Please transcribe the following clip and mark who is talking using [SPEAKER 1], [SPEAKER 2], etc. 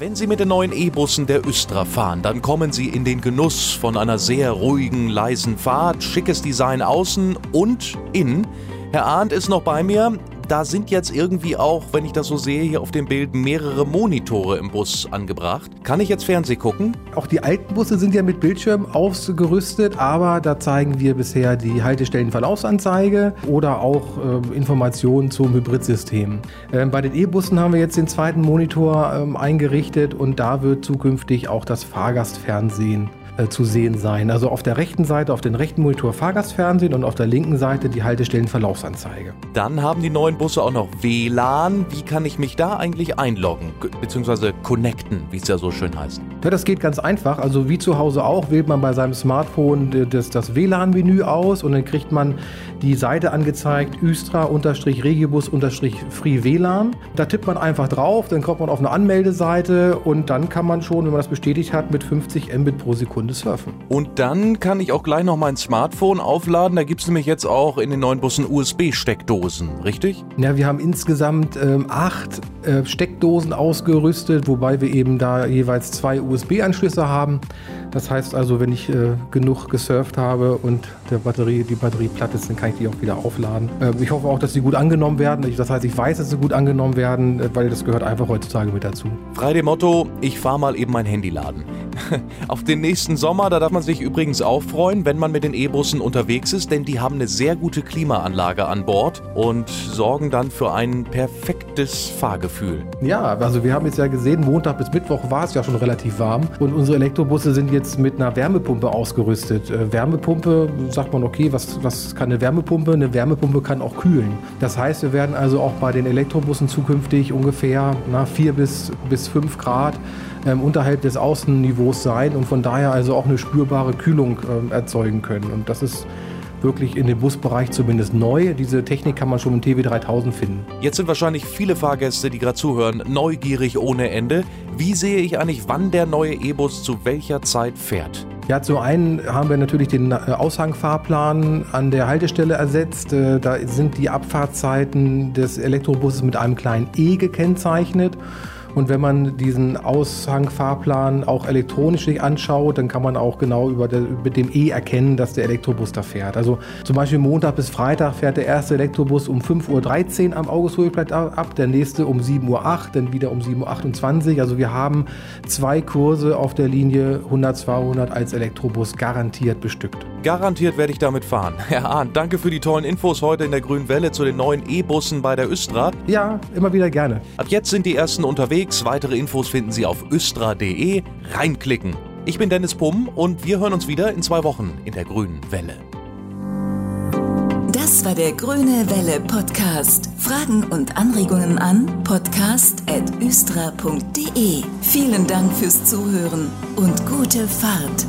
[SPEAKER 1] Wenn Sie mit den neuen E-Bussen der Östra fahren, dann kommen Sie in den Genuss von einer sehr ruhigen, leisen Fahrt, schickes Design außen und innen. Herr Arndt ist noch bei mir da sind jetzt irgendwie auch, wenn ich das so sehe, hier auf dem Bild mehrere Monitore im Bus angebracht. Kann ich jetzt Fernseh gucken?
[SPEAKER 2] Auch die alten Busse sind ja mit Bildschirm ausgerüstet, aber da zeigen wir bisher die Haltestellenverlaufsanzeige oder auch äh, Informationen zum Hybridsystem. Ähm, bei den E-Bussen haben wir jetzt den zweiten Monitor ähm, eingerichtet und da wird zukünftig auch das Fahrgastfernsehen äh, zu sehen sein. Also auf der rechten Seite, auf den rechten Monitor Fahrgastfernsehen und auf der linken Seite die Haltestellenverlaufsanzeige.
[SPEAKER 1] Dann haben die neuen Busse auch noch WLAN. Wie kann ich mich da eigentlich einloggen, beziehungsweise connecten, wie es ja so schön heißt?
[SPEAKER 2] Ja, das geht ganz einfach. Also wie zu Hause auch, wählt man bei seinem Smartphone das, das WLAN-Menü aus und dann kriegt man die Seite angezeigt, Üstra-Regibus-Free WLAN. Da tippt man einfach drauf, dann kommt man auf eine Anmeldeseite und dann kann man schon, wenn man das bestätigt hat, mit 50 Mbit pro Sekunde surfen.
[SPEAKER 1] Und dann kann ich auch gleich noch mein Smartphone aufladen. Da gibt es nämlich jetzt auch in den neuen Bussen USB-Steckdosen, richtig?
[SPEAKER 2] Ja, wir haben insgesamt ähm, acht äh, Steckdosen ausgerüstet, wobei wir eben da jeweils zwei USB-Anschlüsse haben. Das heißt also, wenn ich äh, genug gesurft habe und der Batterie, die Batterie platt ist, dann kann ich die auch wieder aufladen. Äh, ich hoffe auch, dass sie gut angenommen werden. Ich, das heißt, ich weiß, dass sie gut angenommen werden, äh, weil das gehört einfach heutzutage mit dazu.
[SPEAKER 1] Frei dem Motto, ich fahre mal eben mein Handy laden. Auf den nächsten Sommer, da darf man sich übrigens auch freuen, wenn man mit den E-Bussen unterwegs ist, denn die haben eine sehr gute Klimaanlage an Bord und sorgen dann für ein perfektes Fahrgefühl.
[SPEAKER 2] Ja, also wir haben jetzt ja gesehen, Montag bis Mittwoch war es ja schon relativ warm und unsere Elektrobusse sind jetzt mit einer Wärmepumpe ausgerüstet. Äh, Wärmepumpe, sagt man, okay, was, was kann eine Wärmepumpe? Eine Wärmepumpe kann auch kühlen. Das heißt, wir werden also auch bei den Elektrobussen zukünftig ungefähr na, 4 bis, bis 5 Grad ähm, unterhalb des Außenniveaus sein und von daher also auch eine spürbare Kühlung ähm, erzeugen können. Und das ist wirklich in dem Busbereich zumindest neu. Diese Technik kann man schon im TW3000 finden.
[SPEAKER 1] Jetzt sind wahrscheinlich viele Fahrgäste, die gerade zuhören, neugierig ohne Ende. Wie sehe ich eigentlich, wann der neue E-Bus zu welcher Zeit fährt?
[SPEAKER 2] Ja, zum einen haben wir natürlich den äh, Aushangfahrplan an der Haltestelle ersetzt. Äh, da sind die Abfahrtzeiten des Elektrobusses mit einem kleinen E gekennzeichnet. Und wenn man diesen Aushangfahrplan auch elektronisch sich anschaut, dann kann man auch genau über der, mit dem E erkennen, dass der Elektrobus da fährt. Also zum Beispiel Montag bis Freitag fährt der erste Elektrobus um 5.13 Uhr am August-Ruheplatz ab, der nächste um 7.08 Uhr, dann wieder um 7.28 Uhr. Also wir haben zwei Kurse auf der Linie 100-200 als Elektrobus garantiert bestückt.
[SPEAKER 1] Garantiert werde ich damit fahren. Herr Ahn, danke für die tollen Infos heute in der Grünen Welle zu den neuen E-Bussen bei der Östra.
[SPEAKER 2] Ja, immer wieder gerne.
[SPEAKER 1] Ab jetzt sind die ersten unterwegs. Weitere Infos finden Sie auf östra.de. Reinklicken. Ich bin Dennis Pumm und wir hören uns wieder in zwei Wochen in der Grünen Welle.
[SPEAKER 3] Das war der Grüne Welle Podcast. Fragen und Anregungen an podcast.östra.de. Vielen Dank fürs Zuhören und gute Fahrt.